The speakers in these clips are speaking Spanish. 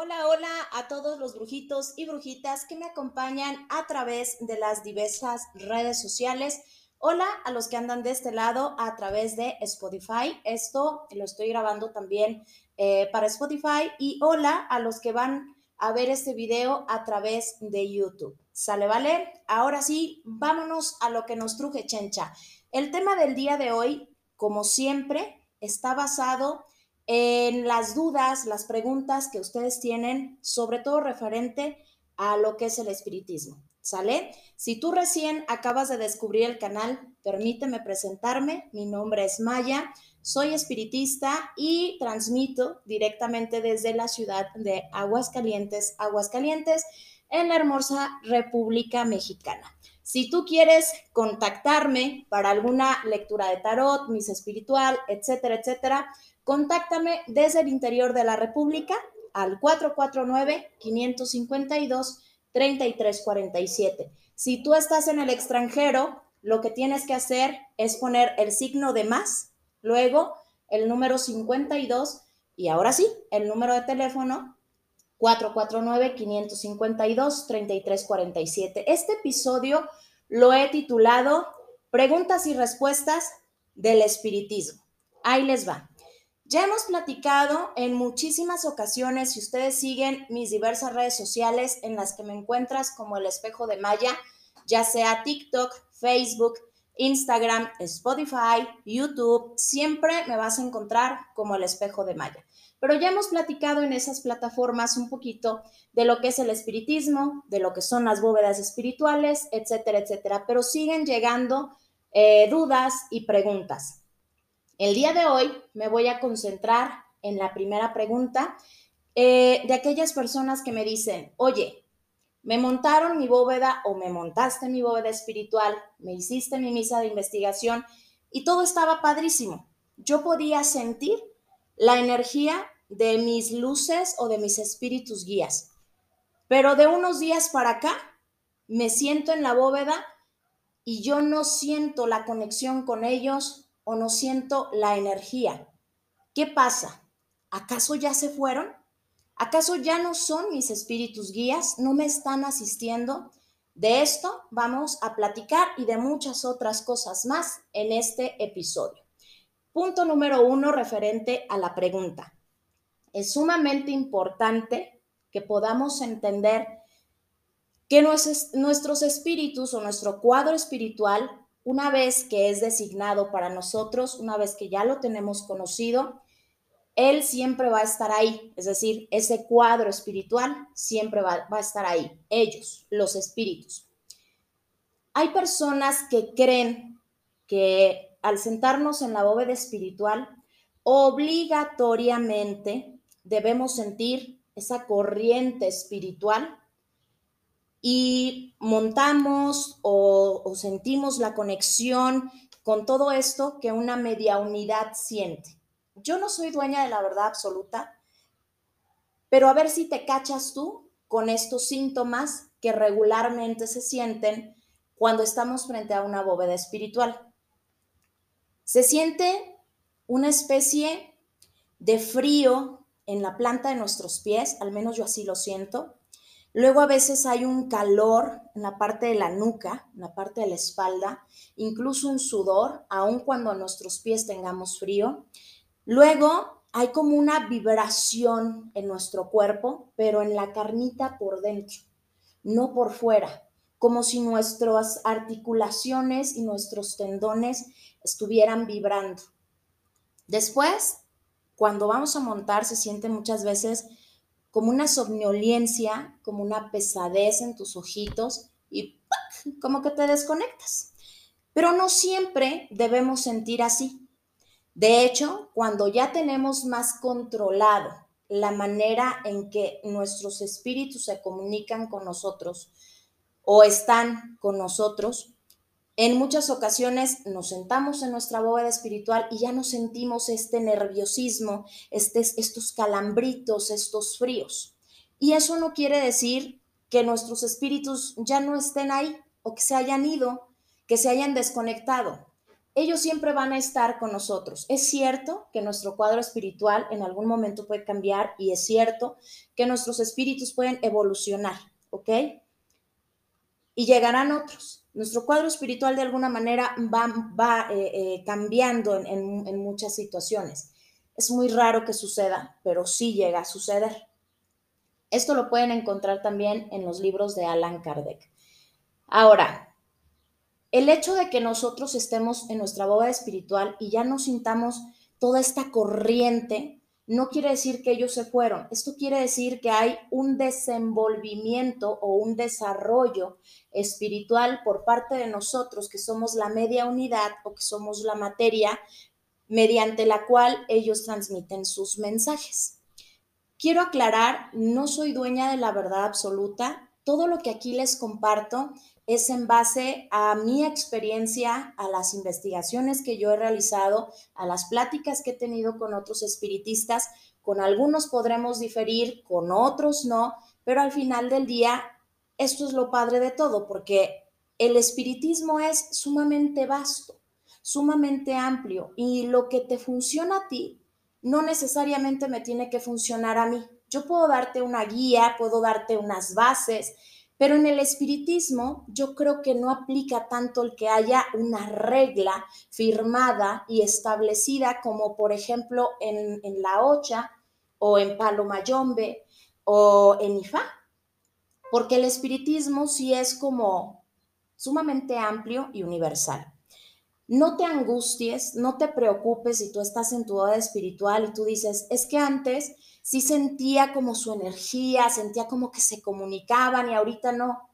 Hola, hola a todos los brujitos y brujitas que me acompañan a través de las diversas redes sociales. Hola a los que andan de este lado a través de Spotify. Esto lo estoy grabando también eh, para Spotify. Y hola a los que van a ver este video a través de YouTube. ¿Sale, vale? Ahora sí, vámonos a lo que nos truje, chencha. El tema del día de hoy, como siempre, está basado en las dudas, las preguntas que ustedes tienen, sobre todo referente a lo que es el espiritismo. ¿Sale? Si tú recién acabas de descubrir el canal, permíteme presentarme. Mi nombre es Maya, soy espiritista y transmito directamente desde la ciudad de Aguascalientes, Aguascalientes, en la hermosa República Mexicana. Si tú quieres contactarme para alguna lectura de tarot, misa espiritual, etcétera, etcétera, Contáctame desde el interior de la República al 449-552-3347. Si tú estás en el extranjero, lo que tienes que hacer es poner el signo de más, luego el número 52 y ahora sí, el número de teléfono 449-552-3347. Este episodio lo he titulado Preguntas y respuestas del espiritismo. Ahí les va. Ya hemos platicado en muchísimas ocasiones, si ustedes siguen mis diversas redes sociales en las que me encuentras como el espejo de Maya, ya sea TikTok, Facebook, Instagram, Spotify, YouTube, siempre me vas a encontrar como el espejo de Maya. Pero ya hemos platicado en esas plataformas un poquito de lo que es el espiritismo, de lo que son las bóvedas espirituales, etcétera, etcétera. Pero siguen llegando eh, dudas y preguntas. El día de hoy me voy a concentrar en la primera pregunta eh, de aquellas personas que me dicen, oye, me montaron mi bóveda o me montaste mi bóveda espiritual, me hiciste mi misa de investigación y todo estaba padrísimo. Yo podía sentir la energía de mis luces o de mis espíritus guías. Pero de unos días para acá, me siento en la bóveda y yo no siento la conexión con ellos, o no siento la energía. ¿Qué pasa? ¿Acaso ya se fueron? ¿Acaso ya no son mis espíritus guías? ¿No me están asistiendo? De esto vamos a platicar y de muchas otras cosas más en este episodio. Punto número uno referente a la pregunta. Es sumamente importante que podamos entender que nuestros espíritus o nuestro cuadro espiritual una vez que es designado para nosotros, una vez que ya lo tenemos conocido, Él siempre va a estar ahí, es decir, ese cuadro espiritual siempre va, a estar ahí, ellos, los espíritus. Hay personas que creen que al sentarnos en la bóveda espiritual, obligatoriamente debemos sentir esa corriente espiritual y montamos o, sentimos la conexión con todo esto que una media unidad siente. Yo no soy dueña de la verdad absoluta, pero a ver si te cachas tú con estos síntomas que regularmente se sienten cuando estamos frente a una bóveda espiritual. Se siente una especie de frío en la planta de nuestros pies, al menos yo así lo siento, Luego a veces hay un calor en la parte de la nuca, en la parte de la espalda, incluso un sudor, aun cuando a nuestros pies tengamos frío. Luego hay como una vibración en nuestro cuerpo, pero en la carnita por dentro, no por fuera, como si nuestras articulaciones y nuestros tendones estuvieran vibrando. Después, cuando vamos a montar, se siente muchas veces como una somnolencia, como una pesadez en tus ojitos y como que te desconectas. Pero no siempre debemos sentir así. De hecho, cuando ya tenemos más controlado la manera en que nuestros espíritus se comunican con nosotros o están con nosotros, en muchas ocasiones nos sentamos en nuestra bóveda espiritual y ya no sentimos este nerviosismo, este, estos calambritos, estos fríos. Y eso no quiere decir que nuestros espíritus ya no estén ahí o que se hayan ido, que se hayan desconectado. ellos siempre van a estar con nosotros. Es cierto que nuestro cuadro espiritual en algún momento puede cambiar y es cierto que nuestros espíritus pueden evolucionar, ¿ok? Y llegarán otros. Nuestro cuadro espiritual de alguna manera va, eh, eh, cambiando en muchas situaciones. Es muy raro que suceda, pero sí llega a suceder. Esto lo pueden encontrar también en los libros de Alan Kardec. Ahora, el hecho de que nosotros estemos en nuestra boda espiritual y ya no sintamos toda esta corriente, no quiere decir que ellos se fueron. Esto quiere decir que hay un desenvolvimiento o un desarrollo espiritual por parte de nosotros, que somos la media unidad o que somos la materia mediante la cual ellos transmiten sus mensajes. Quiero aclarar, no soy dueña de la verdad absoluta. Todo lo que aquí les comparto es en base a mi experiencia, a las investigaciones que yo he realizado, a las pláticas que he tenido con otros espiritistas. Con algunos podremos diferir, con otros no, pero al final del día, esto es lo padre de todo, porque el espiritismo es sumamente vasto, sumamente amplio y lo que te funciona a ti no necesariamente me tiene que funcionar a mí. Yo puedo darte una guía, puedo darte unas bases, pero en el espiritismo yo creo que no aplica tanto el que haya una regla firmada y establecida como por ejemplo en, la Ocha o en Palo Mayombe o en Ifá, porque el espiritismo sí es como sumamente amplio y universal. No te angusties, no te preocupes si tú estás en tu boda espiritual y tú dices, es que antes sí sentía como su energía, sentía como que se comunicaban y ahorita no.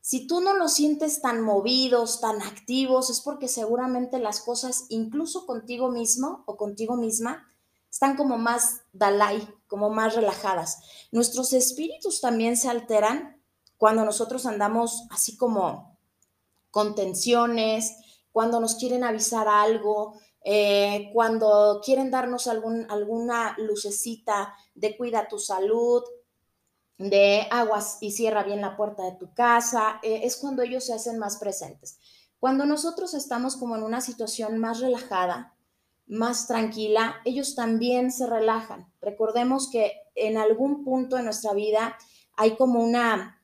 Si tú no los sientes tan movidos, tan activos, es porque seguramente las cosas, incluso contigo mismo o contigo misma, están como más dalai, como más relajadas. Nuestros espíritus también se alteran cuando nosotros andamos así como con tensiones, cuando nos quieren avisar algo, eh, cuando quieren darnos alguna lucecita de cuida tu salud, de aguas y cierra bien la puerta de tu casa, eh, es cuando ellos se hacen más presentes. Cuando nosotros estamos como en una situación más relajada, más tranquila, ellos también se relajan. Recordemos que en algún punto de nuestra vida hay como una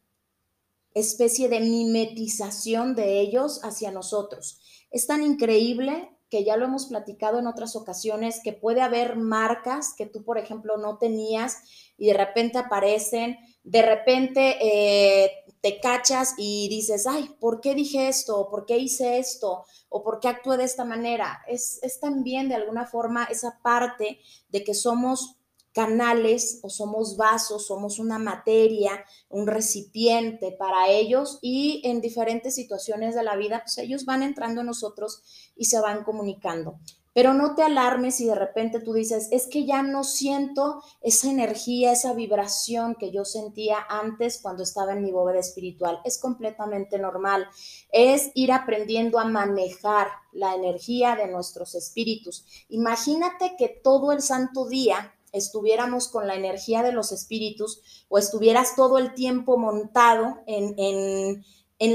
especie de mimetización de ellos hacia nosotros. Es tan increíble que ya lo hemos platicado en otras ocasiones, que puede haber marcas que tú, por ejemplo, no tenías y de repente aparecen, de repente eh, te cachas y dices, ay, ¿por qué dije esto? ¿Por qué hice esto? ¿O por qué actué de esta manera? Es, es también de alguna forma esa parte de que somos canales o somos vasos, somos una materia, un recipiente para ellos y en diferentes situaciones de la vida, pues ellos van entrando en nosotros y se van comunicando. Pero no te alarmes si de repente tú dices, es que ya no siento esa energía, esa vibración que yo sentía antes cuando estaba en mi bóveda espiritual. Es completamente normal. Es ir aprendiendo a manejar la energía de nuestros espíritus. Imagínate que todo el santo día estuviéramos con la energía de los espíritus o estuvieras todo el tiempo montado en,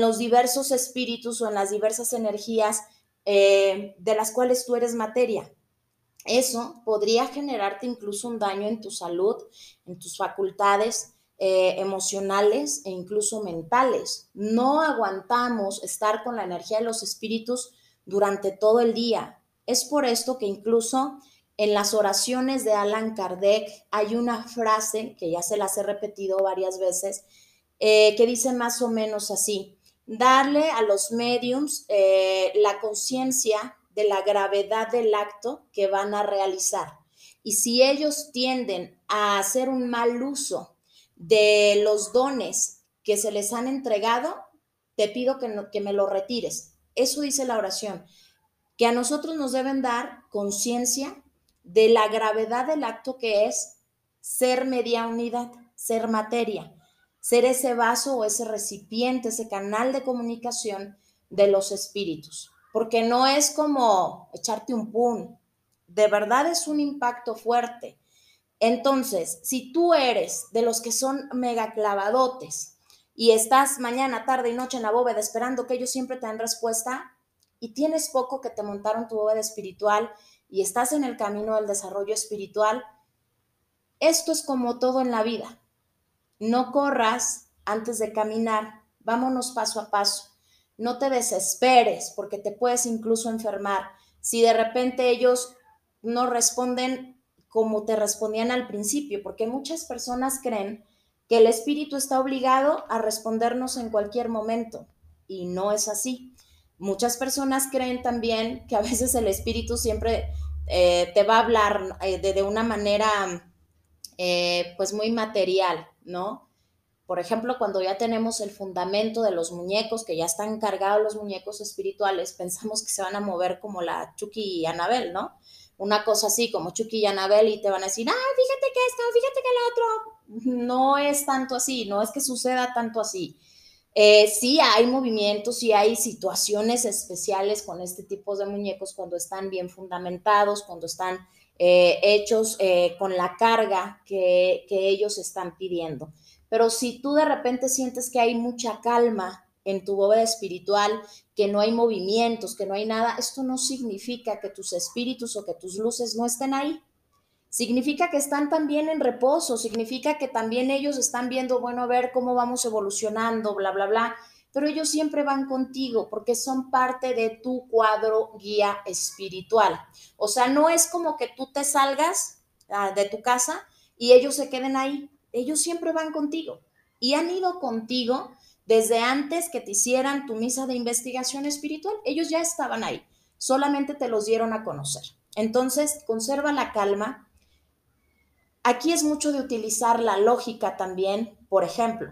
los diversos espíritus o en las diversas energías eh, de las cuales tú eres materia. Eso podría generarte incluso un daño en tu salud, en tus facultades eh, emocionales e incluso mentales. No aguantamos estar con la energía de los espíritus durante todo el día. Es por esto que incluso en las oraciones de Alan Kardec hay una frase que ya se las he repetido varias veces, eh, que dice más o menos así, darle a los mediums eh, la conciencia de la gravedad del acto que van a realizar. Y si ellos tienden a hacer un mal uso de los dones que se les han entregado, te pido que, que me lo retires. Eso dice la oración, que a nosotros nos deben dar conciencia de la gravedad del acto que es ser media unidad, ser materia, ser ese vaso o ese recipiente, ese canal de comunicación de los espíritus. Porque no es como echarte un pun, de verdad es un impacto fuerte. Entonces, si tú eres de los que son mega clavadotes y estás mañana, tarde y noche en la bóveda esperando que ellos siempre te den respuesta, y tienes poco que te montaron tu bóveda espiritual y estás en el camino del desarrollo espiritual, esto es como todo en la vida. No corras antes de caminar, vámonos paso a paso. No te desesperes porque te puedes incluso enfermar. Si de repente ellos no responden como te respondían al principio, porque muchas personas creen que el espíritu está obligado a respondernos en cualquier momento y no es así. Muchas personas creen también que a veces el espíritu siempre eh, te va a hablar eh, de, una manera eh, pues muy material, ¿no? Por ejemplo, cuando ya tenemos el fundamento de los muñecos, que ya están cargados los muñecos espirituales, pensamos que se van a mover como la Chucky y Anabel, ¿no? Una cosa así como Chucky y Anabel y te van a decir, ah, fíjate que esto, fíjate que el otro. No es tanto así, no es que suceda tanto así. Eh, sí hay movimientos, sí hay situaciones especiales con este tipo de muñecos cuando están bien fundamentados, cuando están eh, hechos eh, con la carga que, que ellos están pidiendo. Pero si tú de repente sientes que hay mucha calma en tu bóveda espiritual, que no hay movimientos, que no hay nada, esto no significa que tus espíritus o que tus luces no estén ahí significa que están también en reposo, significa que también ellos están viendo, bueno, a ver cómo vamos evolucionando, bla, bla, bla, pero ellos siempre van contigo porque son parte de tu cuadro guía espiritual. O sea, no es como que tú te salgas ah, de tu casa y ellos se queden ahí, ellos siempre van contigo y han ido contigo desde antes que te hicieran tu misa de investigación espiritual, ellos ya estaban ahí, solamente te los dieron a conocer. Entonces, conserva la calma, Aquí es mucho de utilizar la lógica también. Por ejemplo,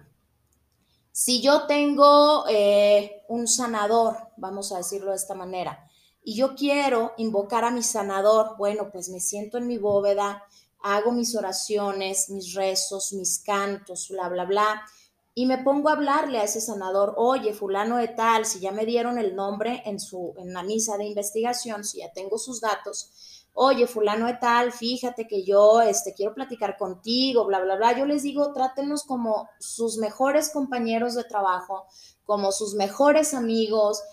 si yo tengo eh, un sanador, vamos a decirlo de esta manera, y yo quiero invocar a mi sanador, bueno, pues me siento en mi bóveda, hago mis oraciones, mis rezos, mis cantos, bla, bla, bla, y me pongo a hablarle a ese sanador, oye, fulano de tal, si ya me dieron el nombre en, su, en la misa de investigación, si ya tengo sus datos, oye, fulano de tal, fíjate que yo este, quiero platicar contigo, bla, bla, bla. Yo les digo, trátenos como sus mejores compañeros de trabajo, como sus mejores amigos.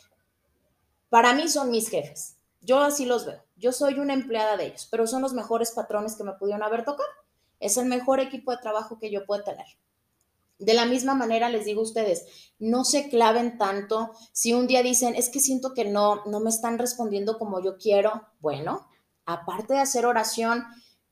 Para mí son mis jefes. Yo así los veo. Yo soy una empleada de ellos, pero son los mejores patrones que me pudieron haber tocado. Es el mejor equipo de trabajo que yo puedo tener. De la misma manera les digo a ustedes, no se claven tanto. Si un día dicen, es que siento que no, no me están respondiendo como yo quiero, bueno, aparte de hacer oración,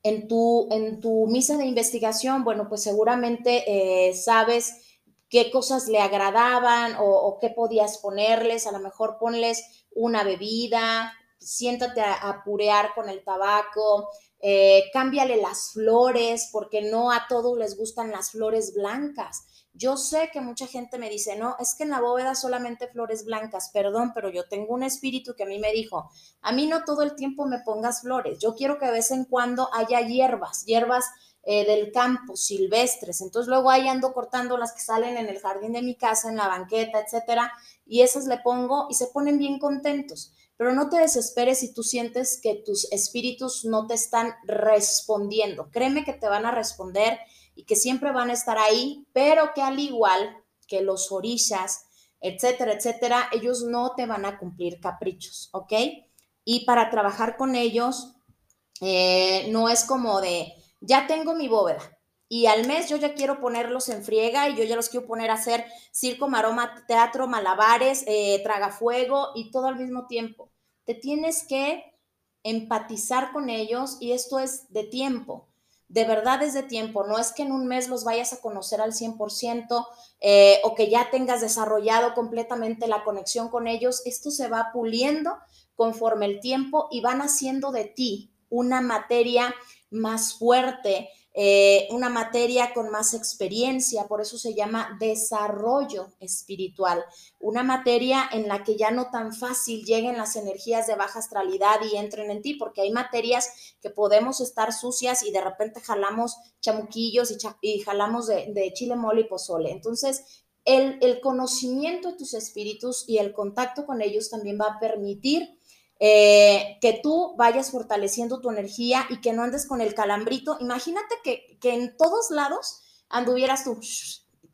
en tu, en tu misa de investigación, bueno, pues seguramente eh, sabes qué cosas le agradaban o, qué podías ponerles, a lo mejor ponles una bebida, siéntate a, purear con el tabaco, eh, cámbiale las flores, porque no a todos les gustan las flores blancas. Yo sé que mucha gente me dice, no, es que en la bóveda solamente flores blancas, perdón, pero yo tengo un espíritu que a mí me dijo, a mí no todo el tiempo me pongas flores, yo quiero que de vez en cuando haya hierbas, hierbas eh, del campo, silvestres, entonces luego ahí ando cortando las que salen en el jardín de mi casa, en la banqueta, etcétera, y esas le pongo y se ponen bien contentos. Pero no te desesperes si tú sientes que tus espíritus no te están respondiendo. Créeme que te van a responder y que siempre van a estar ahí, pero que al igual que los orillas, etcétera, etcétera, ellos no te van a cumplir caprichos, ¿ok? Y para trabajar con ellos, eh, no es como de, ya tengo mi bóveda, y al mes yo ya quiero ponerlos en friega y yo ya los quiero poner a hacer circo, maroma, teatro, malabares, eh, tragafuego y todo al mismo tiempo. Te tienes que empatizar con ellos y esto es de tiempo de verdad es de tiempo, no es que en un mes los vayas a conocer al 100% eh, o que ya tengas desarrollado completamente la conexión con ellos, esto se va puliendo conforme el tiempo y van haciendo de ti una materia más fuerte, eh, una materia con más experiencia, por eso se llama desarrollo espiritual, una materia en la que ya no tan fácil lleguen las energías de baja astralidad y entren en ti, porque hay materias que podemos estar sucias y de repente jalamos chamuquillos y, jalamos de, chile mole y pozole. Entonces, el conocimiento de tus espíritus y el contacto con ellos también va a permitir eh, que tú vayas fortaleciendo tu energía y que no andes con el calambrito. Imagínate que, en todos lados anduvieras tú,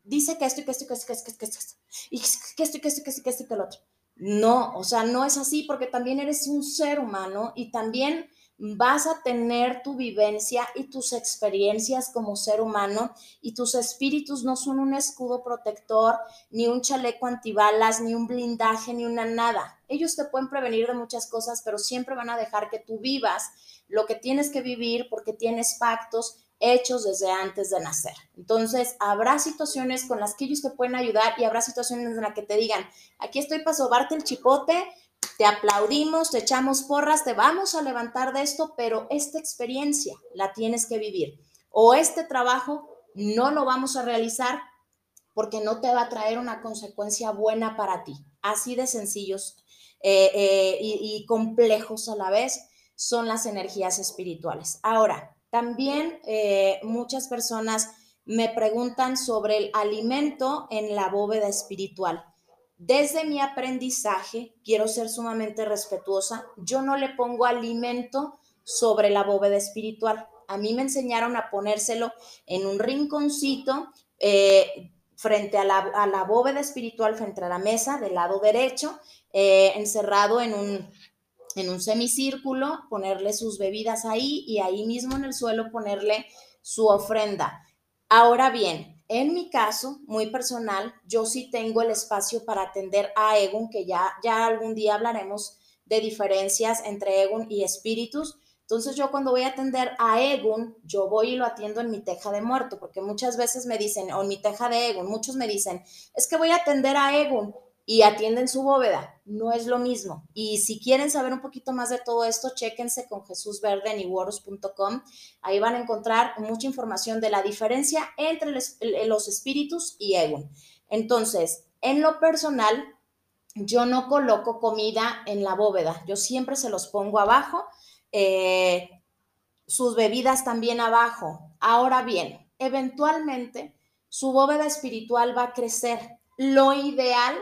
dice que esto y que esto y que esto, que esto, que esto, y que esto y que esto y que esto y que esto y que lo otro. No, o sea, no es así porque también eres un ser humano y también vas a tener tu vivencia y tus experiencias como ser humano y tus espíritus no son un escudo protector, ni un chaleco antibalas, ni un blindaje, ni una nada. Ellos te pueden prevenir de muchas cosas, pero siempre van a dejar que tú vivas lo que tienes que vivir porque tienes pactos hechos desde antes de nacer. Entonces, habrá situaciones con las que ellos te pueden ayudar y habrá situaciones en las que te digan, aquí estoy para sobarte el chipote, te aplaudimos, te echamos porras, te vamos a levantar de esto, pero esta experiencia la tienes que vivir. O este trabajo no lo vamos a realizar porque no te va a traer una consecuencia buena para ti. Así de sencillos eh, eh, y, complejos a la vez son las energías espirituales. Ahora, también eh, muchas personas me preguntan sobre el alimento en la bóveda espiritual. Desde mi aprendizaje, quiero ser sumamente respetuosa, yo no le pongo alimento sobre la bóveda espiritual. A mí me enseñaron a ponérselo en un rinconcito eh, frente a la, bóveda espiritual, frente a la mesa del lado derecho, eh, encerrado en un, en un semicírculo, ponerle sus bebidas ahí y ahí mismo en el suelo ponerle su ofrenda. Ahora bien, en mi caso, muy personal, yo sí tengo el espacio para atender a Egun, que ya, ya algún día hablaremos de diferencias entre Egun y espíritus. Entonces yo cuando voy a atender a Egun, yo voy y lo atiendo en mi teja de muerto, porque muchas veces me dicen, o en mi teja de Egun, muchos me dicen, es que voy a atender a Egun, y atienden su bóveda. No es lo mismo. Y si quieren saber un poquito más de todo esto, chéquense con iworos.com. Ahí van a encontrar mucha información de la diferencia entre los espíritus y Egun. Entonces, en lo personal, yo no coloco comida en la bóveda. Yo siempre se los pongo abajo. Eh, sus bebidas también abajo. Ahora bien, eventualmente su bóveda espiritual va a crecer. Lo ideal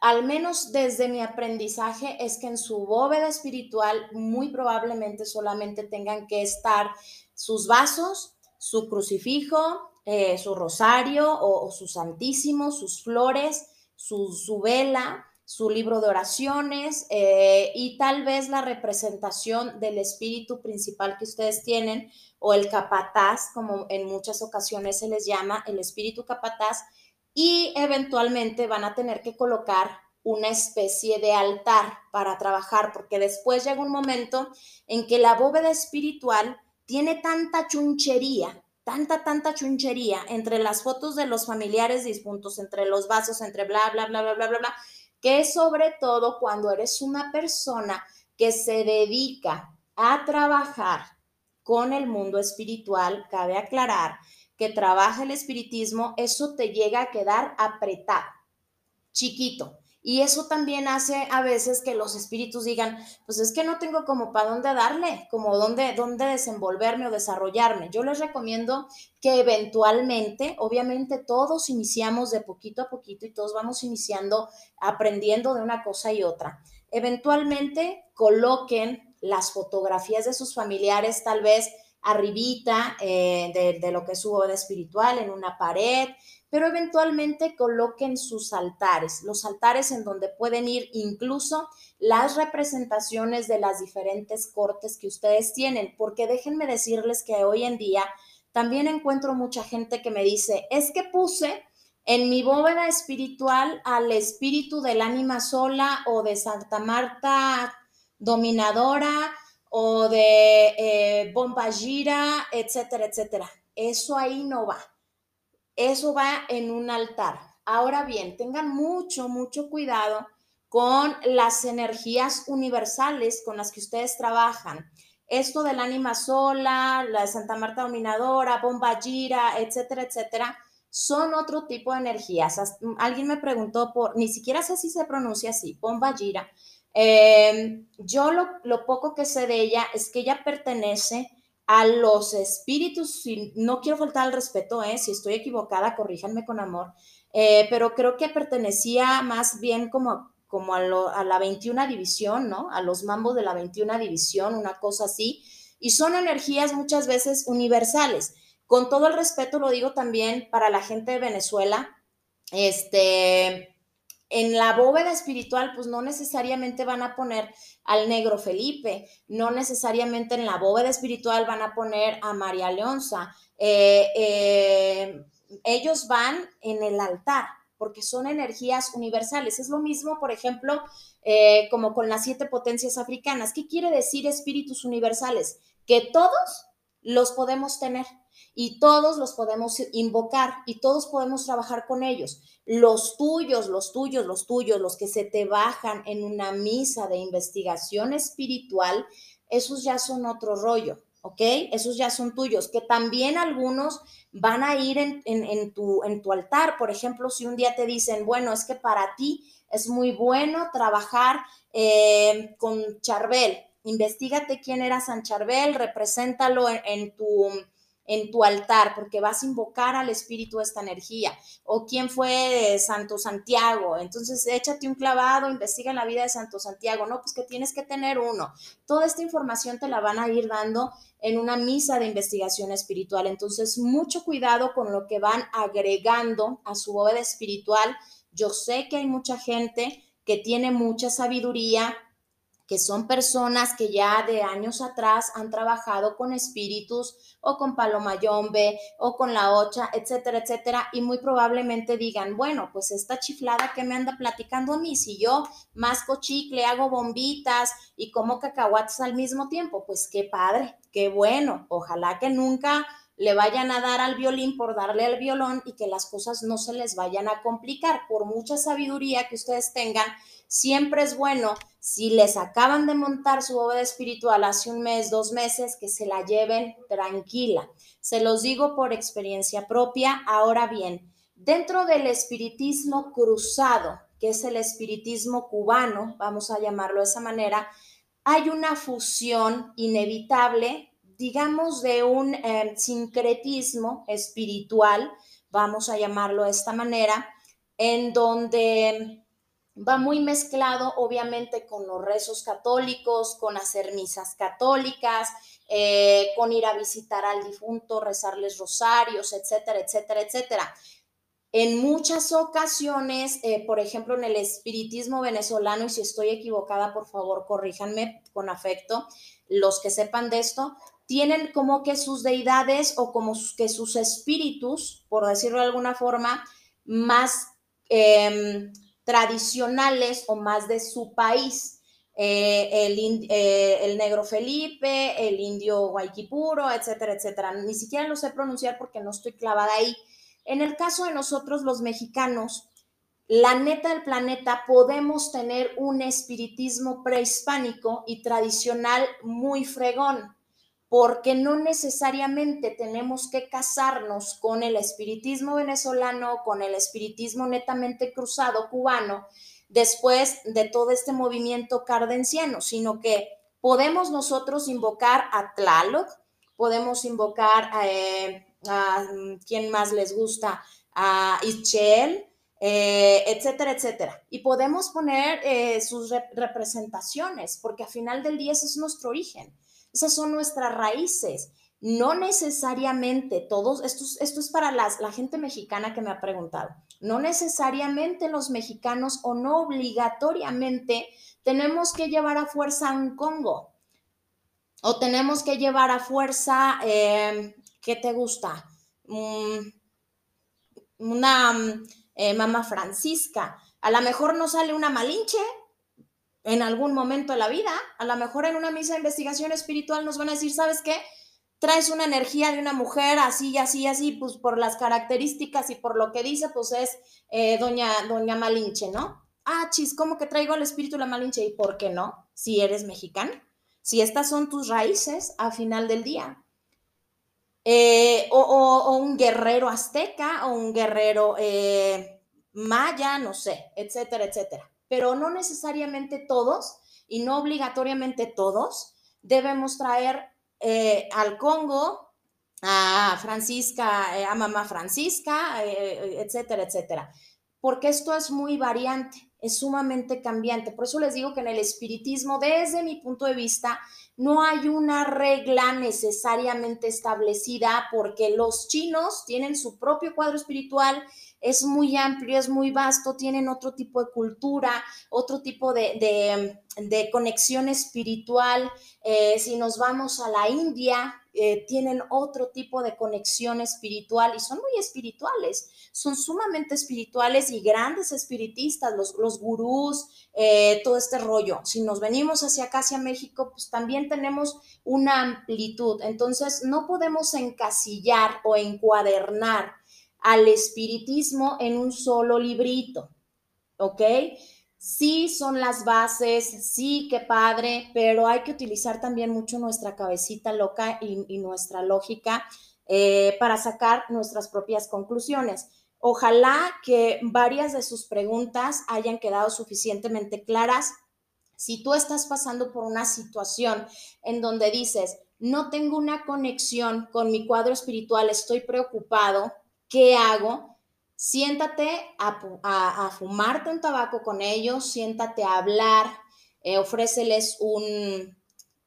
al menos desde mi aprendizaje, es que en su bóveda espiritual muy probablemente solamente tengan que estar sus vasos, su crucifijo, eh, su rosario o, su santísimo, sus flores, su, vela, su libro de oraciones eh, y tal vez la representación del espíritu principal que ustedes tienen o el capataz, como en muchas ocasiones se les llama, el espíritu capataz y eventualmente van a tener que colocar una especie de altar para trabajar, porque después llega un momento en que la bóveda espiritual tiene tanta chunchería, tanta, tanta chunchería entre las fotos de los familiares dispuntos, entre los vasos, entre bla, bla, bla, bla, bla, bla, bla, que sobre todo cuando eres una persona que se dedica a trabajar con el mundo espiritual, cabe aclarar que trabaja el espiritismo, eso te llega a quedar apretado, chiquito. Y eso también hace a veces que los espíritus digan, pues es que no tengo como para dónde darle, como dónde, dónde desenvolverme o desarrollarme. Yo les recomiendo que eventualmente, obviamente todos iniciamos de poquito a poquito y todos vamos iniciando aprendiendo de una cosa y otra. Eventualmente coloquen las fotografías de sus familiares tal vez arribita eh, de, lo que es su boda espiritual, en una pared, pero eventualmente coloquen sus altares, los altares en donde pueden ir incluso las representaciones de las diferentes cortes que ustedes tienen, porque déjenme decirles que hoy en día también encuentro mucha gente que me dice, es que puse en mi bóveda espiritual al espíritu del ánima sola o de Santa Marta dominadora o de eh, bomba gira, etcétera, etcétera. Eso ahí no va. Eso va en un altar. Ahora bien, tengan mucho, mucho cuidado con las energías universales con las que ustedes trabajan. Esto del ánima sola, la de Santa Marta Dominadora, bomba gira, etcétera, etcétera, son otro tipo de energías. Alguien me preguntó por, ni siquiera sé si se pronuncia así, bomba gira, Em, yo lo, poco que sé de ella es que ella pertenece a los espíritus, no quiero faltar al respeto, eh, si estoy equivocada, corríjanme con amor, eh, pero creo que pertenecía más bien como, como a, a, la 21 división, ¿no? A los mambos de la 21 división, una cosa así, y son energías muchas veces universales. Con todo el respeto lo digo también para la gente de Venezuela, este, en la bóveda espiritual, pues no necesariamente van a poner al negro Felipe, no necesariamente en la bóveda espiritual van a poner a María Leonza. Eh, eh, ellos van en el altar, porque son energías universales. Es lo mismo, por ejemplo, eh, como con las siete potencias africanas. ¿Qué quiere decir espíritus universales? Que todos los podemos tener y todos los podemos invocar y todos podemos trabajar con ellos. Los tuyos, los tuyos, los tuyos, los que se te bajan en una misa de investigación espiritual, esos ya son otro rollo, ¿ok? Esos ya son tuyos, que también algunos van a ir en, tu, altar. Por ejemplo, si un día te dicen, bueno, es que para ti es muy bueno trabajar eh, con Charbel, investigate quién era San Charbel, represéntalo en tu en tu altar, porque vas a invocar al espíritu esta energía. O quién fue Santo Santiago. Entonces, échate un clavado, investiga la vida de Santo Santiago. No, pues que tienes que tener uno. Toda esta información te la van a ir dando en una misa de investigación espiritual. Entonces, mucho cuidado con lo que van agregando a su bóveda espiritual. Yo sé que hay mucha gente que tiene mucha sabiduría, que son personas que ya de años atrás han trabajado con espíritus o con Palomayombe o con la Ocha, etcétera, etcétera, y muy probablemente digan, bueno, pues esta chiflada que me anda platicando a mí, si yo masco chicle, hago bombitas y como cacahuates al mismo tiempo, pues qué padre, qué bueno, ojalá que nunca le vayan a dar al violín por darle al violón y que las cosas no se les vayan a complicar. Por mucha sabiduría que ustedes tengan, siempre es bueno, si les acaban de montar su bóveda espiritual hace un mes, dos meses, que se la lleven tranquila. Se los digo por experiencia propia. Ahora bien, dentro del espiritismo cruzado, que es el espiritismo cubano, vamos a llamarlo de esa manera, hay una fusión inevitable digamos, de un em, sincretismo espiritual, vamos a llamarlo de esta manera, en donde va muy mezclado, obviamente, con los rezos católicos, con hacer misas católicas, eh, con ir a visitar al difunto, rezarles rosarios, etcétera, etcétera, etcétera. En muchas ocasiones, eh, por ejemplo, en el espiritismo venezolano, y si estoy equivocada, por favor, corríjanme con afecto, los que sepan de esto, tienen como que sus deidades o como que sus espíritus, por decirlo de alguna forma, más em, tradicionales o más de su país. Eh, el, eh, el, negro Felipe, el indio Guayquipuro, etcétera, etcétera. Ni siquiera lo sé pronunciar porque no estoy clavada ahí. En el caso de nosotros los mexicanos, la neta del planeta, podemos tener un espiritismo prehispánico y tradicional muy fregón porque no necesariamente tenemos que casarnos con el espiritismo venezolano, con el espiritismo netamente cruzado cubano, después de todo este movimiento cardenciano, sino que podemos nosotros invocar a Tlaloc, podemos invocar a, eh, quien más les gusta, a Ischel, eh, etcétera, etcétera. Y podemos poner eh, sus representaciones, porque al final del día ese es nuestro origen. Esas son nuestras raíces. No necesariamente todos, esto, es para las, la gente mexicana que me ha preguntado, no necesariamente los mexicanos o no obligatoriamente tenemos que llevar a fuerza un Congo o tenemos que llevar a fuerza, eh, ¿qué te gusta? Mm, una eh, mamá Francisca. A lo mejor no sale una malinche, en algún momento de la vida. A lo mejor en una misa de investigación espiritual nos van a decir, ¿sabes qué? Traes una energía de una mujer así y así y así, pues por las características y por lo que dice, pues es eh, doña, doña Malinche, ¿no? Ah, chis, ¿cómo que traigo al espíritu la Malinche? ¿Y por qué no? Si eres mexicano, si estas son tus raíces a final del día. Eh, o, un guerrero azteca o un guerrero eh, maya, no sé, etcétera, etcétera pero no necesariamente todos y no obligatoriamente todos debemos traer eh, al Congo a Francisca, eh, a mamá Francisca, eh, etcétera, etcétera. Porque esto es muy variante, es sumamente cambiante. Por eso les digo que en el espiritismo, desde mi punto de vista, no hay una regla necesariamente establecida porque los chinos tienen su propio cuadro espiritual, es muy amplio, es muy vasto, tienen otro tipo de cultura, otro tipo de, conexión espiritual. Eh, si nos vamos a la India, eh, tienen otro tipo de conexión espiritual y son muy espirituales, son sumamente espirituales y grandes espiritistas, los, los gurús, eh, todo este rollo. Si nos venimos hacia acá, hacia México, pues también tenemos una amplitud. Entonces, no podemos encasillar o encuadernar al espiritismo en un solo librito, ¿ok? Sí son las bases, sí, qué padre, pero hay que utilizar también mucho nuestra cabecita loca y, nuestra lógica eh, para sacar nuestras propias conclusiones. Ojalá que varias de sus preguntas hayan quedado suficientemente claras. Si tú estás pasando por una situación en donde dices, no tengo una conexión con mi cuadro espiritual, estoy preocupado, ¿qué hago? Siéntate a, fumarte un tabaco con ellos, siéntate a hablar, eh, ofréceles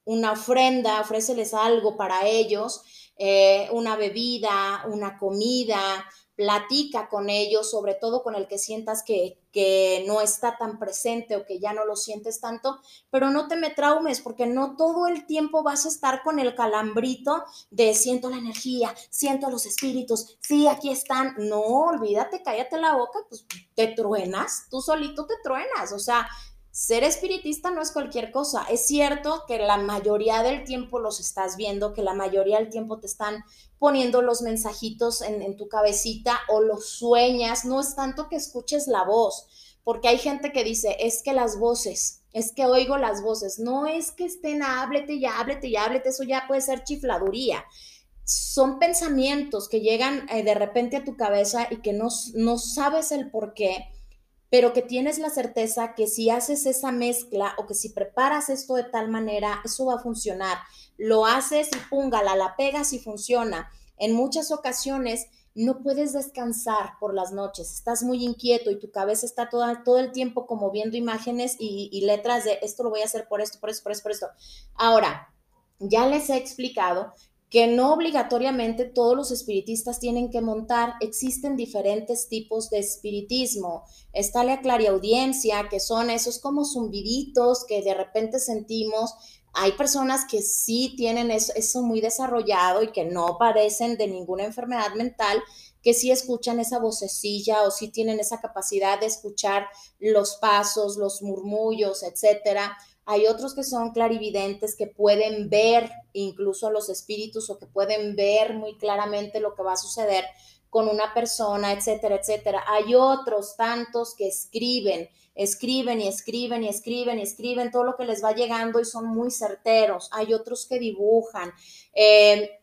una ofrenda, ofréceles algo para ellos, eh, una bebida, una comida, platica con ellos, sobre todo con el que sientas que, que, no está tan presente o que ya no lo sientes tanto, pero no te me traumes porque no todo el tiempo vas a estar con el calambrito de siento la energía, siento los espíritus, sí, aquí están. No, olvídate, cállate la boca, pues te truenas, tú solito te truenas, o sea, ser espiritista no es cualquier cosa. Es cierto que la mayoría del tiempo los estás viendo, que la mayoría del tiempo te están poniendo los mensajitos en, tu cabecita o los sueñas. No es tanto que escuches la voz, porque hay gente que dice, es que las voces, es que oigo las voces. No es que estén, háblete y háblete y háblete, eso ya puede ser chifladuría son pensamientos que llegan eh, de repente a tu cabeza y que no, no sabes el por qué pero que tienes la certeza que si haces esa mezcla o que si preparas esto de tal manera, eso va a funcionar. Lo haces y púngala, la pegas y funciona. En muchas ocasiones no puedes descansar por las noches, estás muy inquieto y tu cabeza está toda, todo el tiempo como viendo imágenes y, y letras de esto lo voy a hacer por esto, por esto, por esto, por esto. Ahora, ya les he explicado que no obligatoriamente todos los espiritistas tienen que montar. Existen diferentes tipos de espiritismo. Está la clariaudiencia, que son esos como zumbiditos que de repente sentimos. Hay personas que sí tienen eso, eso muy desarrollado y que no padecen de ninguna enfermedad mental, que sí escuchan esa vocecilla o sí tienen esa capacidad de escuchar los pasos, los murmullos, etcétera hay otros que son clarividentes, que pueden ver incluso los espíritus o que pueden ver muy claramente lo que va a suceder con una persona, etcétera, etcétera. Hay otros tantos que escriben, escriben y escriben y escriben y escriben todo lo que les va llegando y son muy certeros. Hay otros que dibujan. Eh,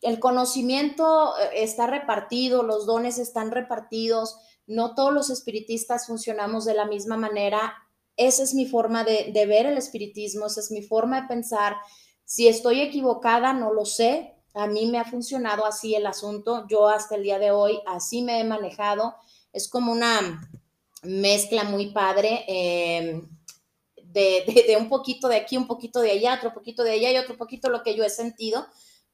el conocimiento eh, está repartido, los dones están repartidos. No todos los espiritistas funcionamos de la misma manera esa es mi forma de, ver el espiritismo, esa es mi forma de pensar. Si estoy equivocada, no lo sé. A mí me ha funcionado así el asunto. Yo hasta el día de hoy así me he manejado. Es como una mezcla muy padre em, de, un poquito de aquí, un poquito de allá, otro poquito de allá y otro poquito lo que yo he sentido,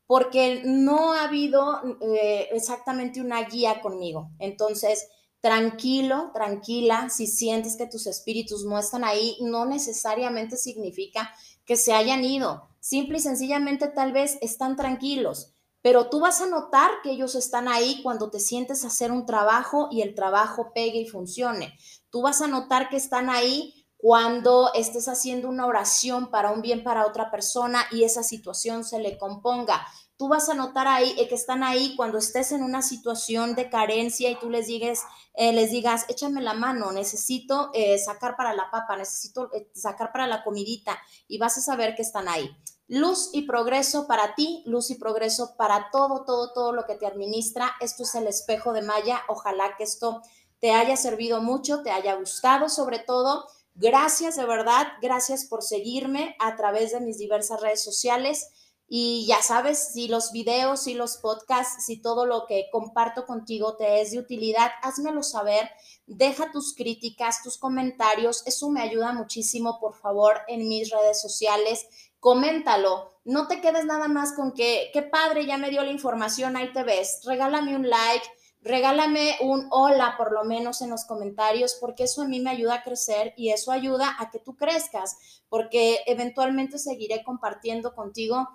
porque no ha habido eh, exactamente una guía conmigo. Entonces, tranquilo, tranquila, si sientes que tus espíritus no están ahí, no necesariamente significa que se hayan ido. Simple y sencillamente tal vez están tranquilos, pero tú vas a notar que ellos están ahí cuando te sientes hacer un trabajo y el trabajo pegue y funcione. Tú vas a notar que están ahí cuando estés haciendo una oración para un bien para otra persona y esa situación se le componga tú vas a notar ahí eh, que están ahí cuando estés en una situación de carencia y tú les digas, eh, les digas, échame la mano, necesito eh, sacar para la papa, necesito sacar para la comidita y vas a saber que están ahí. Luz y progreso para ti, luz y progreso para todo, todo, todo lo que te administra. Esto es el espejo de Maya. Ojalá que esto te haya servido mucho, te haya gustado sobre todo. Gracias de verdad, gracias por seguirme a través de mis diversas redes sociales. Y ya sabes, si los videos, si los podcasts, si todo lo que comparto contigo te es de utilidad, házmelo saber. Deja tus críticas, tus comentarios. Eso me ayuda muchísimo, por favor, en mis redes sociales. coméntalo. No te quedes nada más con que, qué padre, ya me dio la información, ahí te ves. Regálame un like, regálame un hola por lo menos en los comentarios, porque eso a mí me ayuda a crecer y eso ayuda a que tú crezcas, porque eventualmente seguiré compartiendo contigo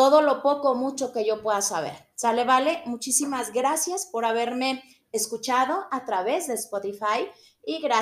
todo lo poco o mucho que yo pueda saber. ¿Sale, vale? Muchísimas gracias por haberme escuchado a través de Spotify y gracias.